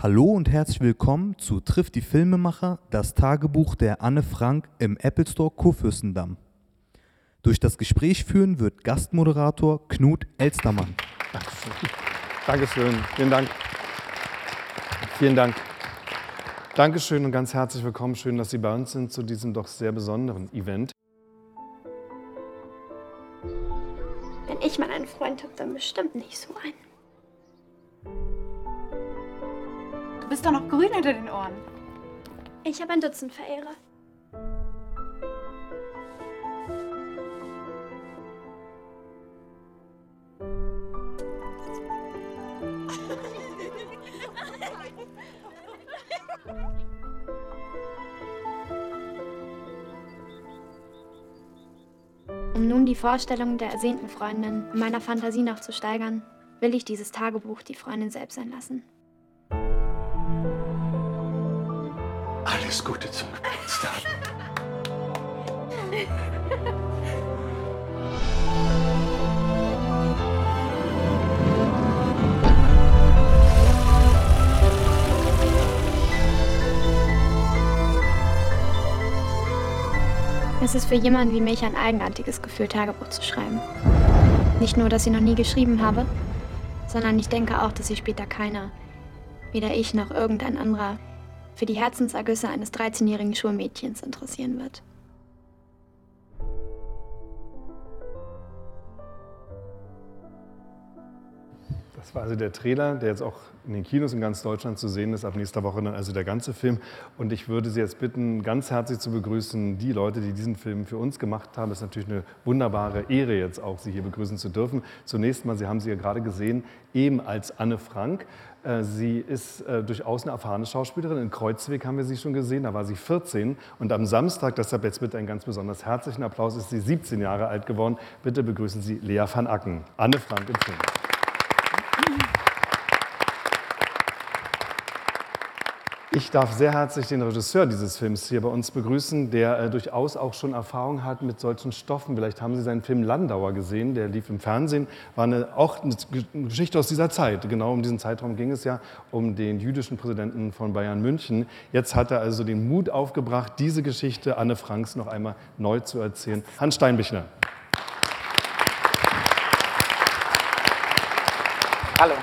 Hallo und herzlich willkommen zu Trifft die Filmemacher, das Tagebuch der Anne Frank im Apple Store Kurfürstendamm. Durch das Gespräch führen wird Gastmoderator Knut Elstermann. Dankeschön. Dankeschön. Vielen Dank. Vielen Dank. Dankeschön und ganz herzlich willkommen. Schön, dass Sie bei uns sind zu diesem doch sehr besonderen Event. Wenn ich mal einen Freund habe, dann bestimmt nicht so einen. Du bist doch noch grün hinter den Ohren. Ich habe ein Dutzend Verehrer. Um nun die Vorstellung der ersehnten Freundin in meiner Fantasie noch zu steigern, will ich dieses Tagebuch die Freundin selbst sein lassen. Alles Gute zum Geburtstag. Es ist für jemanden wie mich ein eigenartiges Gefühl, Tagebuch zu schreiben. Nicht nur, dass ich noch nie geschrieben habe, sondern ich denke auch, dass sich später keiner, weder ich noch irgendein anderer, für die Herzensergüsse eines 13-jährigen Schulmädchens interessieren wird. Das war also der Trailer, der jetzt auch in den Kinos in ganz Deutschland zu sehen ist. Ab nächster Woche dann also der ganze Film. Und ich würde Sie jetzt bitten, ganz herzlich zu begrüßen, die Leute, die diesen Film für uns gemacht haben. Es ist natürlich eine wunderbare Ehre jetzt auch, Sie hier begrüßen zu dürfen. Zunächst mal, Sie haben sie ja gerade gesehen, eben als Anne Frank. Äh, Sie ist äh, durchaus eine erfahrene Schauspielerin. In Kreuzweg haben wir sie schon gesehen, da war sie 14. Und am Samstag, deshalb jetzt bitte einen ganz besonders herzlichen Applaus, ist sie 17 Jahre alt geworden. Bitte begrüßen Sie Lea van Acken. Anne Frank im Film. Ich darf sehr herzlich den Regisseur dieses Films hier bei uns begrüßen, der äh, durchaus auch schon Erfahrung hat mit solchen Stoffen. Vielleicht haben Sie seinen Film Landauer gesehen, der lief im Fernsehen, war eine, auch eine Geschichte aus dieser Zeit. Genau um diesen Zeitraum ging es ja, um den jüdischen Präsidenten von Bayern München. Jetzt hat er also den Mut aufgebracht, diese Geschichte Anne Franks noch einmal neu zu erzählen. Hans Steinbichler. Hallo.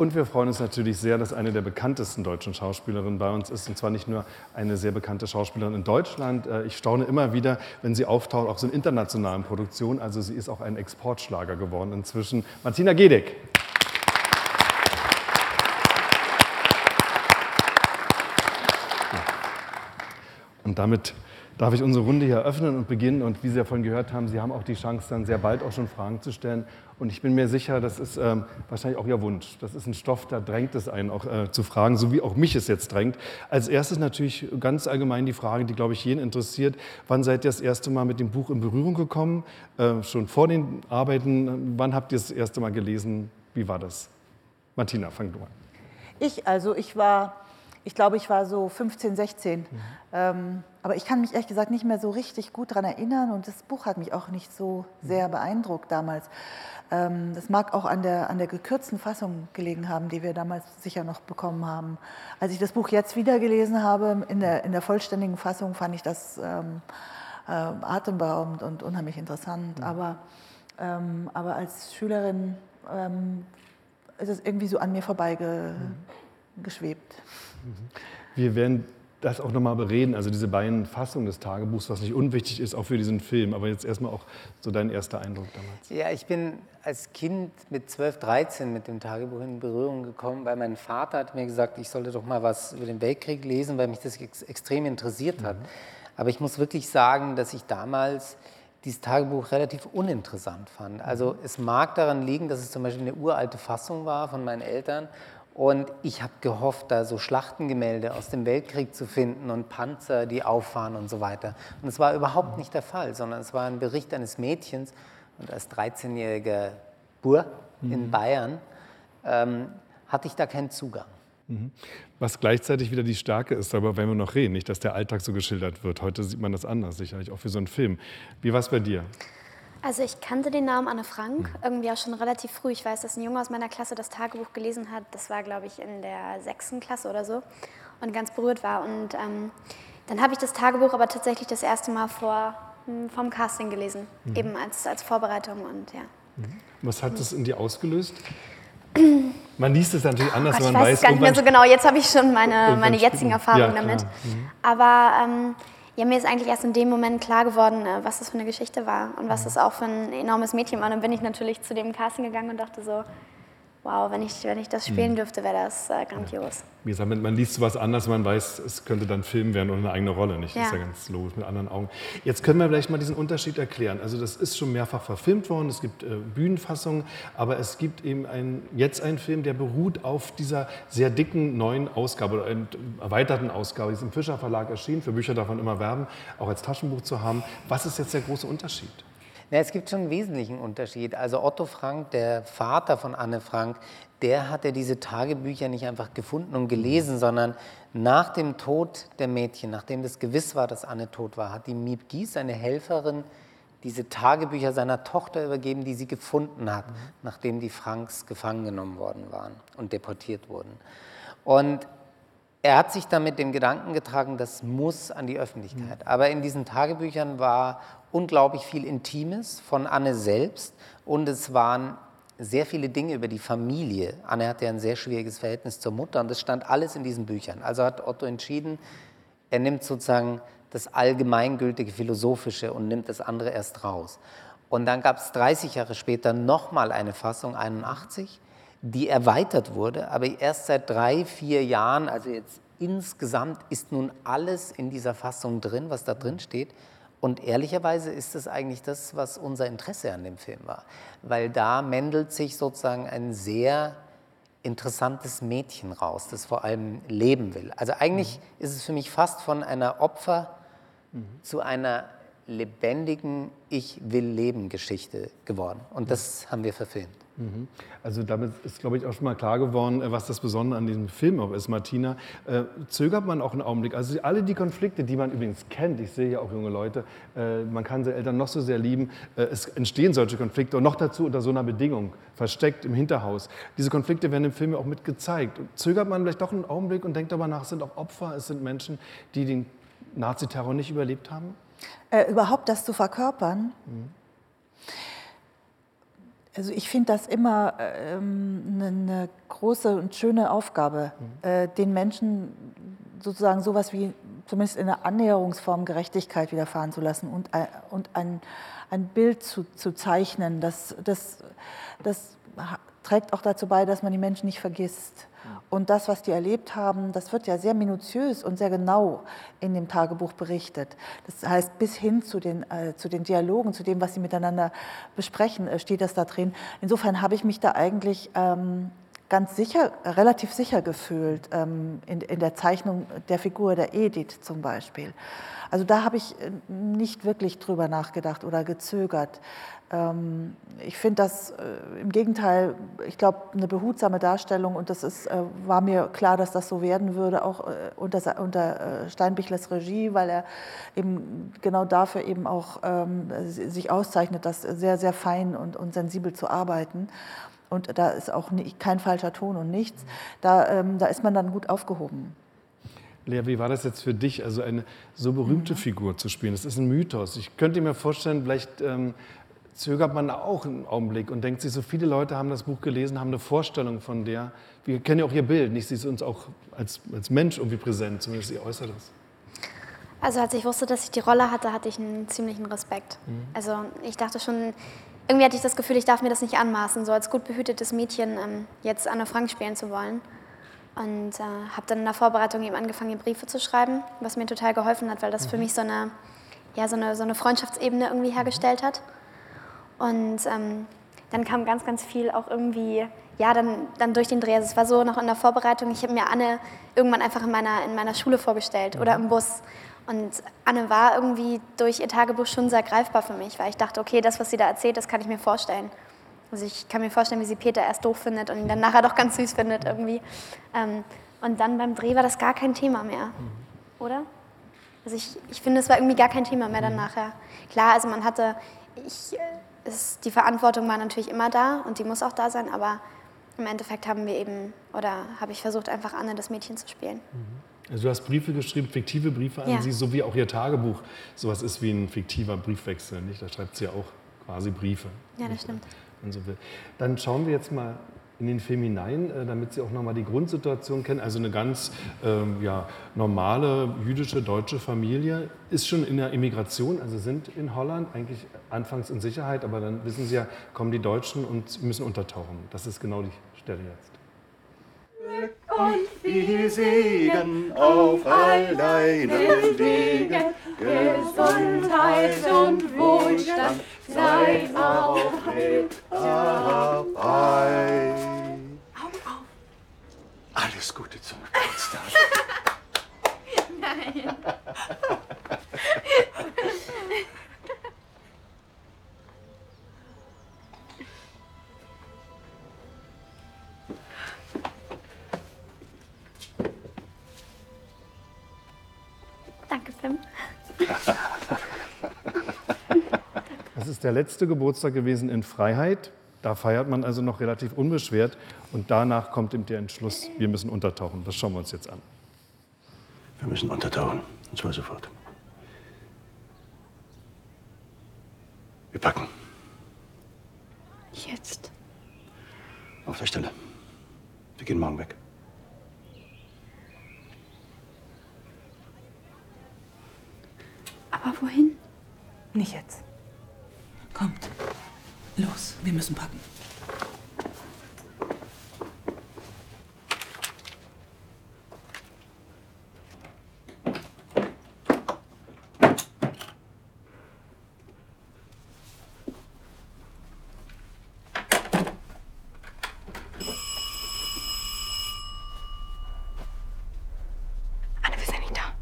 Und wir freuen uns natürlich sehr, dass eine der bekanntesten deutschen Schauspielerinnen bei uns ist. Und zwar nicht nur eine sehr bekannte Schauspielerin in Deutschland. Äh, Ich staune immer wieder, wenn sie auftaucht, auch so in internationalen Produktionen. Also sie ist auch ein Exportschlager geworden inzwischen. Martina Gedeck. Und damit darf ich unsere Runde hier eröffnen und beginnen. Und wie Sie ja vorhin gehört haben, Sie haben auch die Chance, dann sehr bald auch schon Fragen zu stellen. Und ich bin mir sicher, das ist ähm, wahrscheinlich auch Ihr Wunsch. Das ist ein Stoff, da drängt es einen auch äh, zu fragen, so wie auch mich es jetzt drängt. Als erstes natürlich ganz allgemein die Frage, die, glaube ich, jeden interessiert. Wann seid ihr das erste Mal mit dem Buch in Berührung gekommen? Äh, schon vor den Arbeiten? Wann habt ihr es das erste Mal gelesen? Wie war das? Martina, fang du an. Ich, also ich war, ich glaube, ich war so 15, 16. Ähm, aber ich kann mich ehrlich gesagt nicht mehr so richtig gut daran erinnern und das Buch hat mich auch nicht so sehr beeindruckt damals. Ähm, das mag auch an der, an der gekürzten Fassung gelegen haben, die wir damals sicher noch bekommen haben. Als ich das Buch jetzt wieder gelesen habe, in der, in der vollständigen Fassung, fand ich das ähm, äh, atemberaubend und unheimlich interessant. Aber, ähm, aber als Schülerin ähm, ist es irgendwie so an mir vorbeigeschwebt. Wir werden das auch nochmal bereden, also diese beiden Fassungen des Tagebuchs, was nicht unwichtig ist, auch für diesen Film. Aber jetzt erstmal auch so dein erster Eindruck damals. Ja, ich bin als Kind mit 12, 13 mit dem Tagebuch in Berührung gekommen, weil mein Vater hat mir gesagt, ich sollte doch mal was über den Weltkrieg lesen, weil mich das ex extrem interessiert hat. Aber ich muss wirklich sagen, dass ich damals dieses Tagebuch relativ uninteressant fand. Also es mag daran liegen, dass es zum Beispiel eine uralte Fassung war von meinen Eltern und ich habe gehofft, da so Schlachtengemälde aus dem Weltkrieg zu finden und Panzer, die auffahren und so weiter. Und es war überhaupt nicht der Fall, sondern es war ein Bericht eines Mädchens und als 13-jähriger Bur in Bayern ähm, hatte ich da keinen Zugang. Was gleichzeitig wieder die Stärke ist, darüber werden wir noch reden, nicht, dass der Alltag so geschildert wird. Heute sieht man das anders, sicherlich auch für so einen Film. Wie war es bei dir? Also ich kannte den Namen Anne Frank irgendwie auch schon relativ früh. Ich weiß, dass ein Junge aus meiner Klasse das Tagebuch gelesen hat. Das war, glaube ich, in der sechsten Klasse oder so und ganz berührt war. Und ähm, dann habe ich das Tagebuch aber tatsächlich das erste Mal vor, hm, vom Casting gelesen, eben als, als Vorbereitung und ja. Was hat das in dir ausgelöst? Man liest es natürlich anders, Gott, wenn ich man weiß weiß, es gar nicht mehr so genau. Jetzt habe ich schon meine, meine jetzigen. Erfahrungen Ja, damit. Mhm. Aber ähm, ja, mir ist eigentlich erst in dem Moment klar geworden, äh, was das für eine Geschichte war und Mhm. was das auch für ein enormes Mädchen war. Und dann bin ich natürlich zu dem Casting gegangen und dachte so, wow, wenn ich, wenn ich das Mhm. spielen dürfte, wäre das äh, grandios. Wie gesagt, man liest sowas anders, man weiß, es könnte dann Film werden oder eine eigene Rolle, nicht? Das ist Ja. ja ganz logisch mit anderen Augen. Jetzt können wir vielleicht mal diesen Unterschied erklären. Also das ist schon mehrfach verfilmt worden, es gibt äh, Bühnenfassungen, aber es gibt eben ein, jetzt einen Film, der beruht auf dieser sehr dicken neuen Ausgabe oder erweiterten Ausgabe, die ist im Fischer Verlag erschienen. Für Bücher man immer werben, auch als Taschenbuch zu haben. Was ist jetzt der große Unterschied? Ja, es gibt schon einen wesentlichen Unterschied. Also Otto Frank, der Vater von Anne Frank, der hatte diese Tagebücher nicht einfach gefunden und gelesen, sondern nach dem Tod der Mädchen, nachdem das gewiss war, dass Anne tot war, hat die Miep Gies, seine Helferin, diese Tagebücher seiner Tochter übergeben, die sie gefunden hat, nachdem die Franks gefangen genommen worden waren und deportiert wurden. Und er hat sich dann mit dem Gedanken getragen, das muss an die Öffentlichkeit. Aber in diesen Tagebüchern war unglaublich viel Intimes von Anne selbst und es waren sehr viele Dinge über die Familie. Anne hatte ja ein sehr schwieriges Verhältnis zur Mutter und das stand alles in diesen Büchern. Also hat Otto entschieden, er nimmt sozusagen das allgemeingültige Philosophische und nimmt das andere erst raus. Und dann gab es 30 Jahre später nochmal eine Fassung, 81, die erweitert wurde, aber erst seit drei, vier Jahren, also jetzt insgesamt ist nun alles in dieser Fassung drin, was da drin steht. Und ehrlicherweise ist es eigentlich das, was unser Interesse an dem Film war. Weil da mändelt sich sozusagen ein sehr interessantes Mädchen raus, das vor allem leben will. Also eigentlich ist es für mich fast von einer Opfer zu einer lebendigen Ich will leben Geschichte geworden. Und das haben wir verfilmt. Also damit ist, glaube ich, auch schon mal klar geworden, äh, was das Besondere an diesem Film auch ist, Martina. Äh, zögert man auch einen Augenblick? Also alle die Konflikte, die man übrigens kennt, ich sehe ja auch junge Leute, äh, man kann seine Eltern noch so sehr lieben, äh, es entstehen solche Konflikte und noch dazu unter so einer Bedingung, versteckt im Hinterhaus. Diese Konflikte werden im Film ja auch mit gezeigt. Zögert man vielleicht doch einen Augenblick und denkt darüber nach, es sind auch Opfer, es sind Menschen, die den Naziterror nicht überlebt haben? Äh, überhaupt das zu verkörpern. Also ich finde das immer ähm, eine, eine große und schöne Aufgabe, äh, den Menschen sozusagen sowas wie zumindest in einer Annäherungsform Gerechtigkeit widerfahren zu lassen und, ein- und ein, ein Bild zu, zu zeichnen. Das, das, das trägt auch dazu bei, dass man die Menschen nicht vergisst. Und das, was die erlebt haben, das wird ja sehr minutiös und sehr genau in dem Tagebuch berichtet. Das heißt, bis hin zu den, äh, zu den Dialogen, zu dem, was sie miteinander besprechen, äh, steht das da drin. Insofern habe ich mich da eigentlich ähm, ganz sicher, relativ sicher gefühlt ähm, in, in der Zeichnung der Figur der Edith zum Beispiel. Also da habe ich äh, nicht wirklich drüber nachgedacht oder gezögert. Ähm, ich finde das äh, im Gegenteil, ich glaube, eine behutsame Darstellung und das ist, äh, war mir klar, dass das so werden würde, auch äh, unter, unter äh, Steinbichlers Regie, weil er eben genau dafür eben auch ähm, si- sich auszeichnet, das sehr, sehr fein und, und sensibel zu arbeiten. Und da ist auch nie, kein falscher Ton und nichts. Da, ähm, da ist man dann gut aufgehoben. Lea, wie war das jetzt für dich, also eine so berühmte Figur zu spielen? Das ist ein Mythos. Ich könnte mir vorstellen, vielleicht ähm, zögert man auch einen Augenblick und denkt sich, so viele Leute haben das Buch gelesen, haben eine Vorstellung von der. Wir kennen ja auch ihr Bild, nicht? Sie ist uns auch als, als Mensch irgendwie präsent, zumindest ihr Äußeres. Also als ich wusste, dass ich die Rolle hatte, hatte ich einen ziemlichen Respekt. Mhm. Also ich dachte schon, irgendwie hatte ich das Gefühl, ich darf mir das nicht anmaßen, so als gut behütetes Mädchen ähm, jetzt Anne Frank spielen zu wollen. Und äh, habe dann in der Vorbereitung eben angefangen, Briefe zu schreiben, was mir total geholfen hat, weil das für mich so eine, ja, so eine, so eine Freundschaftsebene irgendwie hergestellt hat. Und ähm, dann kam ganz, ganz viel auch irgendwie, ja, dann, dann durch den Dreh. Also es war so noch in der Vorbereitung, ich habe mir Anne irgendwann einfach in meiner, in meiner Schule vorgestellt oder im Bus. Und Anne war irgendwie durch ihr Tagebuch schon sehr greifbar für mich, weil ich dachte, okay, das, was sie da erzählt, das kann ich mir vorstellen. Also ich kann mir vorstellen, wie sie Peter erst doof findet und ihn dann nachher doch ganz süß findet irgendwie. Ähm, und dann beim Dreh war das gar kein Thema mehr, oder? Also ich, ich finde, es war irgendwie gar kein Thema mehr dann nachher. Klar, also man hatte, ich, ist, die Verantwortung war natürlich immer da und die muss auch da sein, aber im Endeffekt haben wir eben, oder habe ich versucht, einfach Anne das Mädchen zu spielen. Also du hast Briefe geschrieben, fiktive Briefe an Ja. sie, so wie auch ihr Tagebuch. Sowas ist wie ein fiktiver Briefwechsel, nicht? Da schreibt sie ja auch quasi Briefe. Ja, das stimmt. wenn so will. Dann schauen wir jetzt mal in den Film hinein, äh, damit Sie auch nochmal die Grundsituation kennen. Also eine ganz ähm, ja, normale jüdische deutsche Familie ist schon in der Immigration, also sind in Holland eigentlich anfangs in Sicherheit, aber dann wissen Sie ja, kommen die Deutschen und müssen untertauchen. Das ist genau die Stelle jetzt. Viel Segen auf all deinen Wegen, Gesundheit und Wohlstand sei auch mit dabei. Alles Gute zum Geburtstag. Danke, ist der letzte Geburtstag gewesen in Freiheit. Da feiert man also noch relativ unbeschwert und danach kommt eben der Entschluss, wir müssen untertauchen. Das schauen wir uns jetzt an. Wir müssen untertauchen. Und zwar sofort. Wir packen. Jetzt. Auf der Stelle. Wir gehen morgen weg. Aber wohin? Nicht jetzt. Kommt. Los, wir müssen packen. Anne, wir sind nicht da.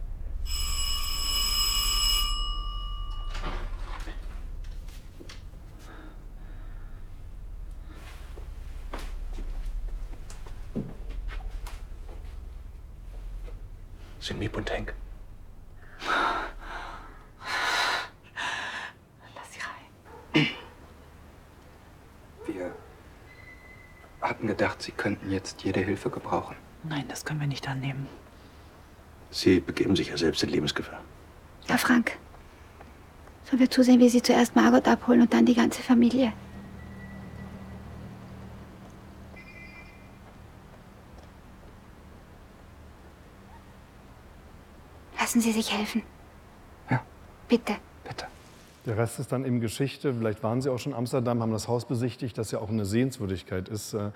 Sind Miep und Henk. Lass sie rein. Wir hatten gedacht, Sie könnten jetzt jede Hilfe gebrauchen. Nein, das können wir nicht annehmen. Sie begeben sich ja selbst in Lebensgefahr. Herr Frank, sollen wir zusehen, wie Sie zuerst Margot abholen und dann die ganze Familie? Sie sich helfen. Ja. Bitte. Bitte. Der Rest ist dann eben Geschichte. Vielleicht waren Sie auch schon in Amsterdam, haben das Haus besichtigt, das ja auch eine Sehenswürdigkeit ist. Äh, äh,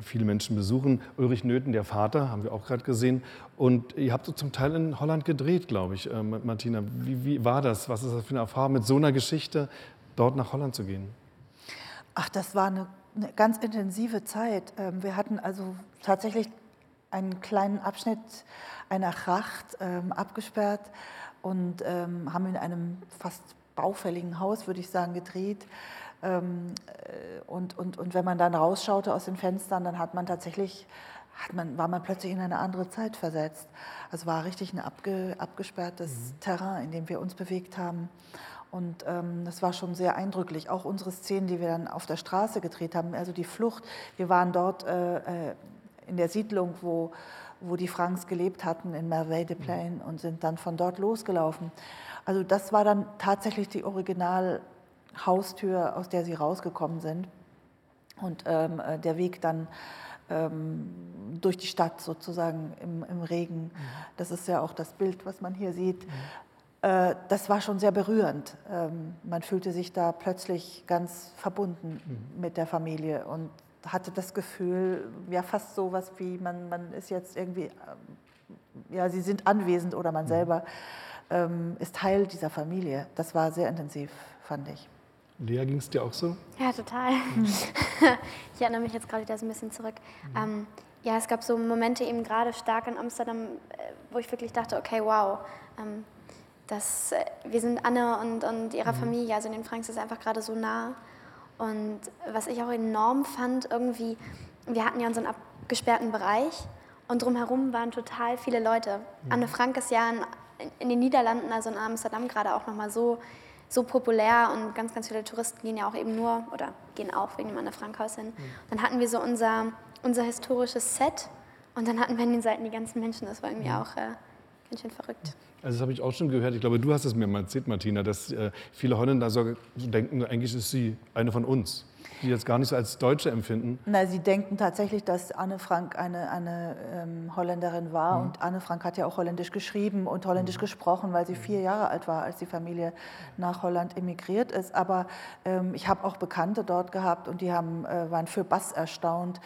viele Menschen besuchen. Ulrich Nöthen, der Vater, haben wir auch gerade gesehen. Und ihr habt so zum Teil in Holland gedreht, glaube ich, äh, Martina. Wie, wie war das? Was ist das für eine Erfahrung, mit so einer Geschichte dort nach Holland zu gehen? Ach, das war eine, eine ganz intensive Zeit. Ähm, Wir hatten also tatsächlich einen kleinen Abschnitt einer Tracht ähm, abgesperrt und ähm, haben in einem fast baufälligen Haus, würde ich sagen, gedreht. Ähm, äh, und, und, und wenn man dann rausschaute aus den Fenstern, dann hat man tatsächlich, hat man, war man plötzlich in eine andere Zeit versetzt. Also war richtig ein abge, abgesperrtes Terrain, in dem wir uns bewegt haben. Und ähm, das war schon sehr eindrücklich. Auch unsere Szenen, die wir dann auf der Straße gedreht haben, also die Flucht. Wir waren dort äh, äh, in der Siedlung, wo, wo die Franks gelebt hatten, in Merveille de Plaine, und sind dann von dort losgelaufen. Also das war dann tatsächlich die Originalhaustür, aus der sie rausgekommen sind. Und ähm, äh, der Weg dann ähm, durch die Stadt sozusagen im, im Regen. Das ist ja auch das Bild, was man hier sieht. Äh, das war schon sehr berührend. Ähm, man fühlte sich da plötzlich ganz verbunden mit der Familie und hatte das Gefühl, ja fast so was wie man, man ist jetzt irgendwie, ähm, ja, sie sind anwesend oder man selber ähm, ist Teil dieser Familie. Das war sehr intensiv, fand ich. Lea, ging es dir auch so? Ja, total. ich erinnere mich jetzt gerade wieder so ein bisschen zurück. Ähm, ja, es gab so Momente eben gerade stark in Amsterdam, äh, wo ich wirklich dachte, okay, wow, ähm, das, äh, wir sind Anne und, und ihrer Familie, also den Franks ist einfach gerade so nah. Und was ich auch enorm fand, irgendwie, wir hatten ja unseren abgesperrten Bereich und drumherum waren total viele Leute. Anne Frank ist ja in, in den Niederlanden, also in Amsterdam gerade auch nochmal so so populär und ganz, ganz viele Touristen gehen ja auch eben nur oder gehen auch wegen dem Anne Frank Haus hin. Dann hatten wir so unser, unser historisches Set und dann hatten wir an den Seiten die ganzen Menschen. Das war irgendwie auch äh, ganz schön verrückt. Also das habe ich auch schon gehört. Ich glaube, du hast es mir mal erzählt, Martina, dass äh, viele Holländer so denken, eigentlich ist sie eine von uns die jetzt gar nicht so als Deutsche empfinden? Na, sie denken tatsächlich, dass Anne Frank eine, eine ähm, Holländerin war. Mhm. Und Anne Frank hat ja auch Holländisch geschrieben und Holländisch mhm. gesprochen, weil sie vier Jahre alt war, als die Familie nach Holland emigriert ist. Aber ähm, ich habe auch Bekannte dort gehabt und die haben, äh, waren für Bass erstaunt,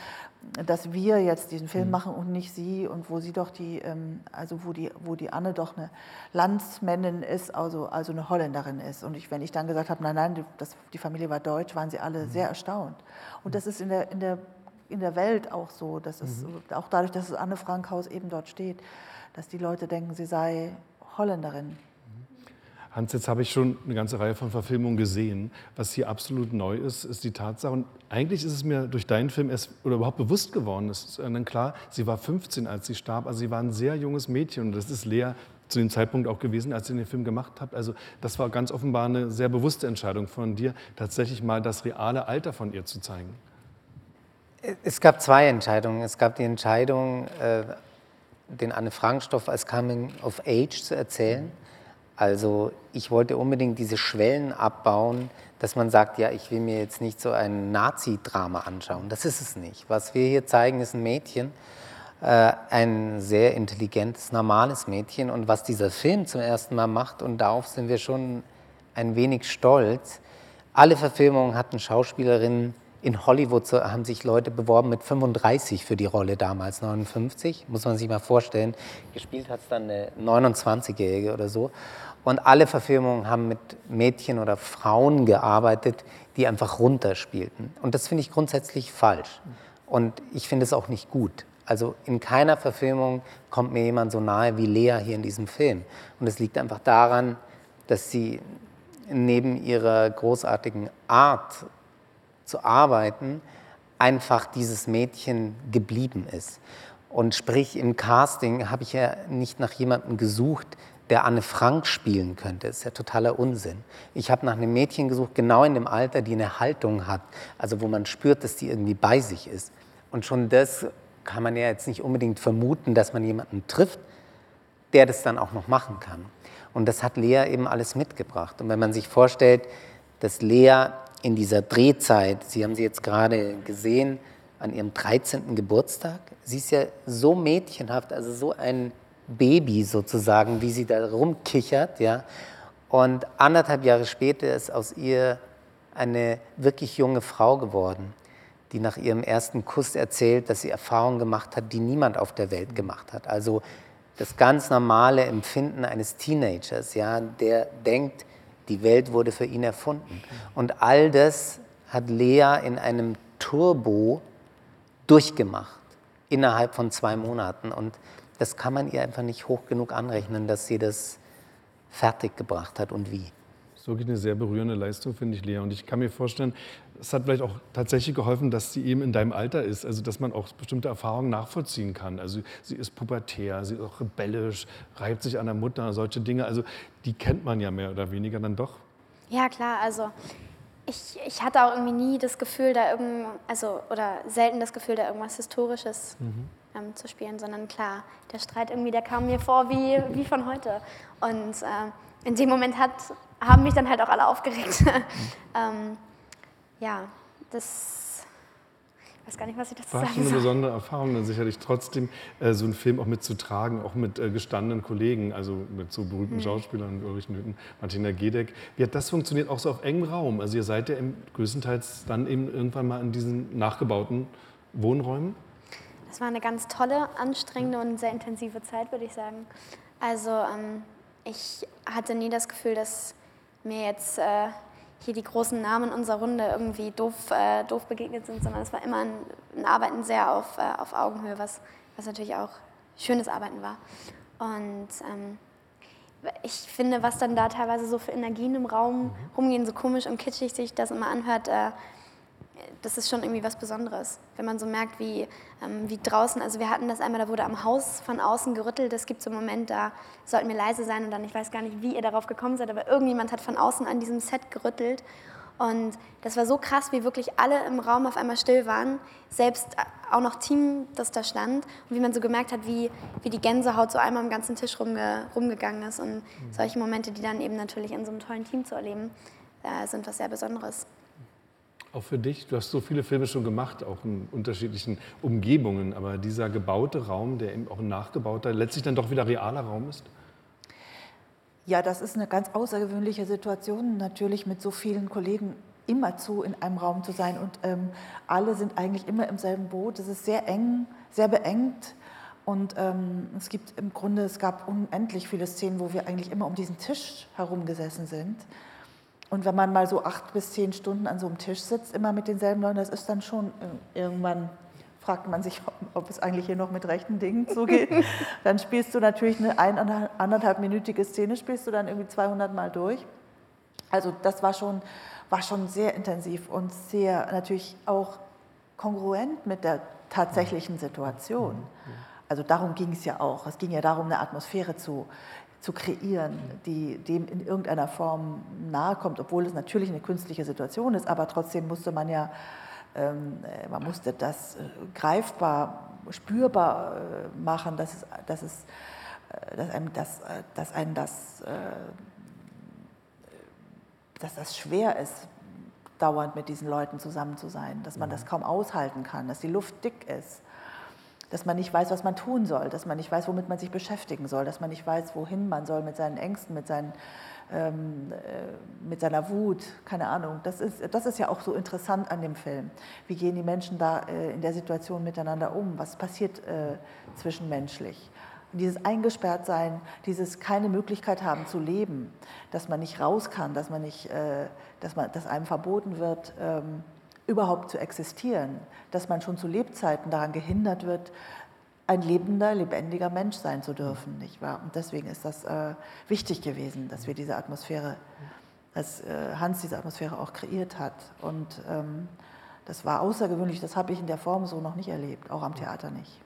dass wir jetzt diesen Film mhm. machen und nicht sie und wo sie doch die, ähm, also wo die, wo die Anne doch eine Landsmännin ist, also, also eine Holländerin ist. Und ich, wenn ich dann gesagt habe, nein, nein, die, das, die Familie war deutsch, waren sie alle mhm. sehr erstaunt. Und das ist in der, in der, in der Welt auch so, dass es, mhm. auch dadurch, dass das Anne Frank Haus eben dort steht, dass die Leute denken, sie sei Holländerin. Hans, jetzt habe ich schon eine ganze Reihe von Verfilmungen gesehen. Was hier absolut neu ist, ist die Tatsache, und eigentlich ist es mir durch deinen Film erst oder überhaupt bewusst geworden. Es ist dann klar, sie war 15, als sie starb, also sie war ein sehr junges Mädchen und das ist Lea zu dem Zeitpunkt auch gewesen, als ihr den Film gemacht habt. Also das war ganz offenbar eine sehr bewusste Entscheidung von dir, tatsächlich mal das reale Alter von ihr zu zeigen. Es gab zwei Entscheidungen. Es gab die Entscheidung, äh, den Anne-Frank-Stoff als Coming of Age zu erzählen. Also ich wollte unbedingt diese Schwellen abbauen, dass man sagt, ja, ich will mir jetzt nicht so ein Nazi-Drama anschauen. Das ist es nicht. Was wir hier zeigen, ist ein Mädchen, ein sehr intelligentes, normales Mädchen. Und was dieser Film zum ersten Mal macht, und darauf sind wir schon ein wenig stolz, alle Verfilmungen hatten Schauspielerinnen, in Hollywood haben sich Leute beworben mit 35 für die Rolle damals, 59, muss man sich mal vorstellen. Gespielt hat es dann eine 29-Jährige oder so. Und alle Verfilmungen haben mit Mädchen oder Frauen gearbeitet, die einfach runterspielten. Und das finde ich grundsätzlich falsch. Und ich finde es auch nicht gut. Also in keiner Verfilmung kommt mir jemand so nahe wie Lea hier in diesem Film. Und es liegt einfach daran, dass sie neben ihrer großartigen Art zu arbeiten, einfach dieses Mädchen geblieben ist. Und sprich, im Casting habe ich ja nicht nach jemandem gesucht, der Anne Frank spielen könnte. Das ist ja totaler Unsinn. Ich habe nach einem Mädchen gesucht, genau in dem Alter, die eine Haltung hat, also wo man spürt, dass die irgendwie bei sich ist. Und schon das kann man ja jetzt nicht unbedingt vermuten, dass man jemanden trifft, der das dann auch noch machen kann. Und das hat Lea eben alles mitgebracht. Und wenn man sich vorstellt, dass Lea in dieser Drehzeit, Sie haben sie jetzt gerade gesehen, an ihrem 13. Geburtstag, sie ist ja so mädchenhaft, also so ein Baby sozusagen, wie sie da rumkichert, ja. Und anderthalb Jahre später ist aus ihr eine wirklich junge Frau geworden, die nach ihrem ersten Kuss erzählt, dass sie Erfahrungen gemacht hat, die niemand auf der Welt gemacht hat. Also das ganz normale Empfinden eines Teenagers, ja, der denkt, die Welt wurde für ihn erfunden. Und all das hat Lea in einem Turbo durchgemacht, innerhalb von zwei Monaten. Und das kann man ihr einfach nicht hoch genug anrechnen, dass sie das fertiggebracht hat und wie. Das ist wirklich eine sehr berührende Leistung, finde ich, Lea. Und ich kann mir vorstellen, es hat vielleicht auch tatsächlich geholfen, dass sie eben in deinem Alter ist, also dass man auch bestimmte Erfahrungen nachvollziehen kann. Also sie ist pubertär, sie ist auch rebellisch, reibt sich an der Mutter, solche Dinge. Also die kennt man ja mehr oder weniger dann doch. Ja, klar. Also ich, ich hatte auch irgendwie nie das Gefühl, da irgend, also oder selten das Gefühl, da irgendwas Historisches mhm ähm, zu spielen, sondern klar, der Streit irgendwie, der kam mir vor wie, wie von heute. Und äh, in dem Moment hat, haben mich dann halt auch alle aufgeregt. ähm, ja, das ich weiß gar nicht, was ich dazu War sagen schon eine besondere Erfahrung, dann sicherlich trotzdem äh, so einen Film auch mitzutragen, auch mit äh, gestandenen Kollegen, also mit so berühmten mhm. Schauspielern, Ulrich Newton, Martina Gedeck. Wie hat das funktioniert, auch so auf engem Raum? Also ihr seid ja im, größtenteils dann eben irgendwann mal in diesen nachgebauten Wohnräumen? Es war eine ganz tolle, anstrengende und sehr intensive Zeit, würde ich sagen. Also ähm, ich hatte nie das Gefühl, dass mir jetzt äh, hier die großen Namen unserer Runde irgendwie doof, äh, doof begegnet sind, sondern es war immer ein, ein Arbeiten sehr auf, äh, auf Augenhöhe, was, was natürlich auch schönes Arbeiten war. Und ähm, ich finde, was dann da teilweise so für Energien im Raum mhm. rumgehen, so komisch und kitschig sich das immer anhört, äh, das ist schon irgendwie was Besonderes, wenn man so merkt, wie, ähm, wie draußen, also wir hatten das einmal, da wurde am Haus von außen gerüttelt, es gibt so einen Moment, da sollten wir leise sein und dann, ich weiß gar nicht, wie ihr darauf gekommen seid, aber irgendjemand hat von außen an diesem Set gerüttelt und das war so krass, wie wirklich alle im Raum auf einmal still waren, selbst auch noch Team, das da stand und wie man so gemerkt hat, wie, wie die Gänsehaut so einmal am ganzen Tisch rumge, rumgegangen ist und mhm. solche Momente, die dann eben natürlich in so einem tollen Team zu erleben, äh, sind was sehr Besonderes. Auch für dich, du hast so viele Filme schon gemacht, auch in unterschiedlichen Umgebungen, aber dieser gebaute Raum, der eben auch ein nachgebauter, letztlich dann doch wieder realer Raum ist? Ja, das ist eine ganz außergewöhnliche Situation, natürlich mit so vielen Kollegen immerzu in einem Raum zu sein und ähm, alle sind eigentlich immer im selben Boot. Es ist sehr eng, sehr beengt und ähm, es gibt im Grunde, es gab unendlich viele Szenen, wo wir eigentlich immer um diesen Tisch herumgesessen sind. Und wenn man mal so acht bis zehn Stunden an so einem Tisch sitzt, immer mit denselben Leuten, das ist dann schon äh, irgendwann fragt man sich, ob es eigentlich hier noch mit rechten Dingen zugeht. dann spielst du natürlich eine ein, anderthalbminütige Szene, spielst du dann irgendwie 200 Mal durch. Also das war schon, war schon sehr intensiv und sehr natürlich auch kongruent mit der tatsächlichen Situation. Also darum ging es ja auch. Es ging ja darum, eine Atmosphäre zu zu kreieren, die dem in irgendeiner Form nahe kommt, obwohl es natürlich eine künstliche Situation ist, aber trotzdem musste man ja, ähm, äh, man musste das äh, greifbar, spürbar äh, machen, dass, es, dass, es, äh, dass, einem, das, dass einem das, dass das schwer ist, dauernd mit diesen Leuten zusammen zu sein, dass man das kaum aushalten kann, dass die Luft dick ist dass man nicht weiß, was man tun soll, dass man nicht weiß, womit man sich beschäftigen soll, dass man nicht weiß, wohin man soll mit seinen Ängsten, mit, seinen, ähm, äh, mit seiner Wut, keine Ahnung. Das ist, das ist ja auch so interessant an dem Film. Wie gehen die Menschen da äh, in der Situation miteinander um? Was passiert äh, zwischenmenschlich? Dieses Eingesperrtsein, dieses keine Möglichkeit haben zu leben, dass man nicht raus kann, dass, man nicht, äh, dass, man, dass einem verboten wird, ähm, überhaupt zu existieren, dass man schon zu Lebzeiten daran gehindert wird, ein lebender, lebendiger Mensch sein zu dürfen, nicht wahr? Und deswegen ist das äh, wichtig gewesen, dass wir diese Atmosphäre, dass äh, Hans diese Atmosphäre auch kreiert hat. Und ähm, das war außergewöhnlich, das habe ich in der Form so noch nicht erlebt, auch am Theater nicht.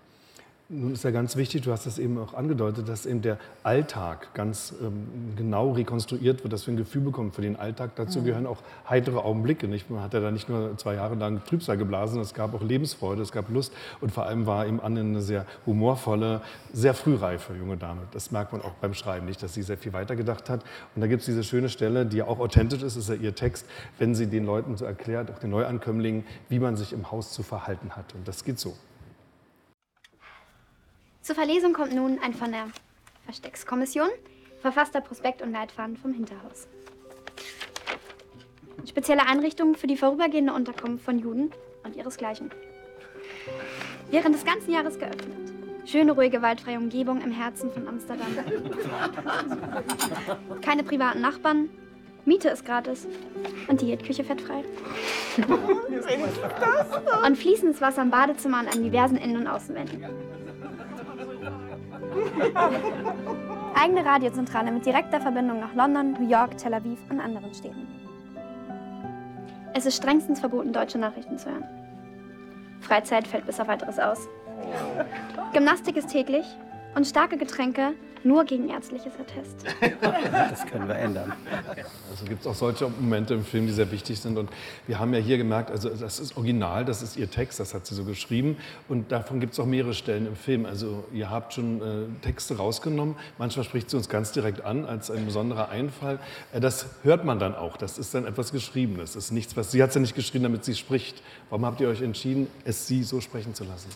Nun ist ja ganz wichtig, du hast es eben auch angedeutet, dass eben der Alltag ganz ähm, genau rekonstruiert wird, dass wir ein Gefühl bekommen für den Alltag. Dazu mhm. gehören auch heitere Augenblicke. Nicht? Man hat ja da nicht nur zwei Jahre lang Trübsal geblasen, es gab auch Lebensfreude, es gab Lust und vor allem war eben Anne eine sehr humorvolle, sehr frühreife junge Dame. Das merkt man auch beim Schreiben nicht, dass sie sehr viel weitergedacht hat. Und da gibt es diese schöne Stelle, die ja auch authentisch ist, ist ja ihr Text, wenn sie den Leuten so erklärt, auch den Neuankömmlingen, wie man sich im Haus zu verhalten hat. Und das geht so. Zur Verlesung kommt nun ein von der Versteckskommission verfasster Prospekt und Leitfaden vom Hinterhaus. Spezielle Einrichtungen für die vorübergehende Unterkunft von Juden und ihresgleichen. Während des ganzen Jahres geöffnet. Schöne, ruhige, waldfreie Umgebung im Herzen von Amsterdam. Keine privaten Nachbarn. Miete ist gratis. Und Diätküche fettfrei. und fließendes Wasser im Badezimmer und an diversen Innen- und Außenwänden. Eigene Radiozentrale mit direkter Verbindung nach London, New York, Tel Aviv und anderen Städten. Es ist strengstens verboten, deutsche Nachrichten zu hören. Freizeit fällt bis auf weiteres aus. Gymnastik ist täglich und starke Getränke nur gegen ärztliches Attest. Das können wir ändern. Also gibt es auch solche Momente im Film, die sehr wichtig sind. Und wir haben ja hier gemerkt, also das ist original, das ist ihr Text, das hat sie so geschrieben. Und davon gibt es auch mehrere Stellen im Film. Also ihr habt schon äh, Texte rausgenommen. Manchmal spricht sie uns ganz direkt an als ein besonderer Einfall. Äh, das hört man dann auch. Das ist dann etwas Geschriebenes. Das ist nichts, was sie hat es ja nicht geschrieben, damit sie spricht. Warum habt ihr euch entschieden, es sie so sprechen zu lassen?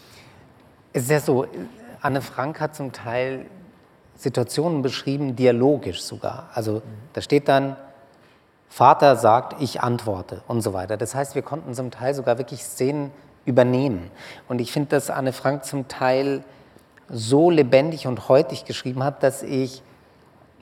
Es ist ja so, Anne Frank hat zum Teil Situationen beschrieben, dialogisch sogar. Also da steht dann, Vater sagt, ich antworte und so weiter. Das heißt, wir konnten zum Teil sogar wirklich Szenen übernehmen. Und ich finde, dass Anne Frank zum Teil so lebendig und heutig geschrieben hat, dass ich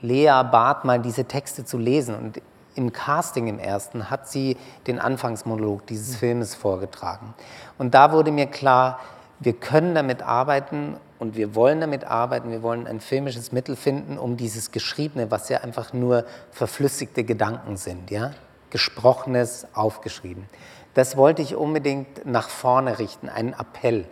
Lea bat, mal diese Texte zu lesen. Und im Casting im ersten hat sie den Anfangsmonolog dieses Filmes vorgetragen. Und da wurde mir klar, wir können damit arbeiten und wir wollen damit arbeiten, wir wollen ein filmisches Mittel finden, um dieses Geschriebene, was ja einfach nur verflüssigte Gedanken sind, ja, Gesprochenes aufgeschrieben. Das wollte ich unbedingt nach vorne richten, einen Appell.